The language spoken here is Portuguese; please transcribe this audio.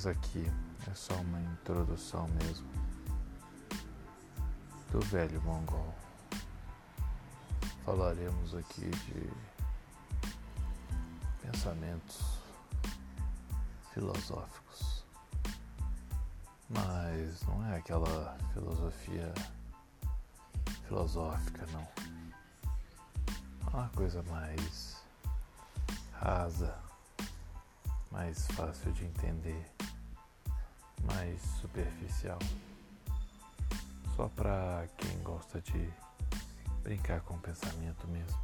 Essa aqui é só uma introdução mesmo do velho mongol. Falaremos aqui de pensamentos filosóficos, mas não é aquela filosofia filosófica, não. Uma coisa mais rasa, mais fácil de entender, mais superficial. Só para quem gosta de brincar com o pensamento mesmo.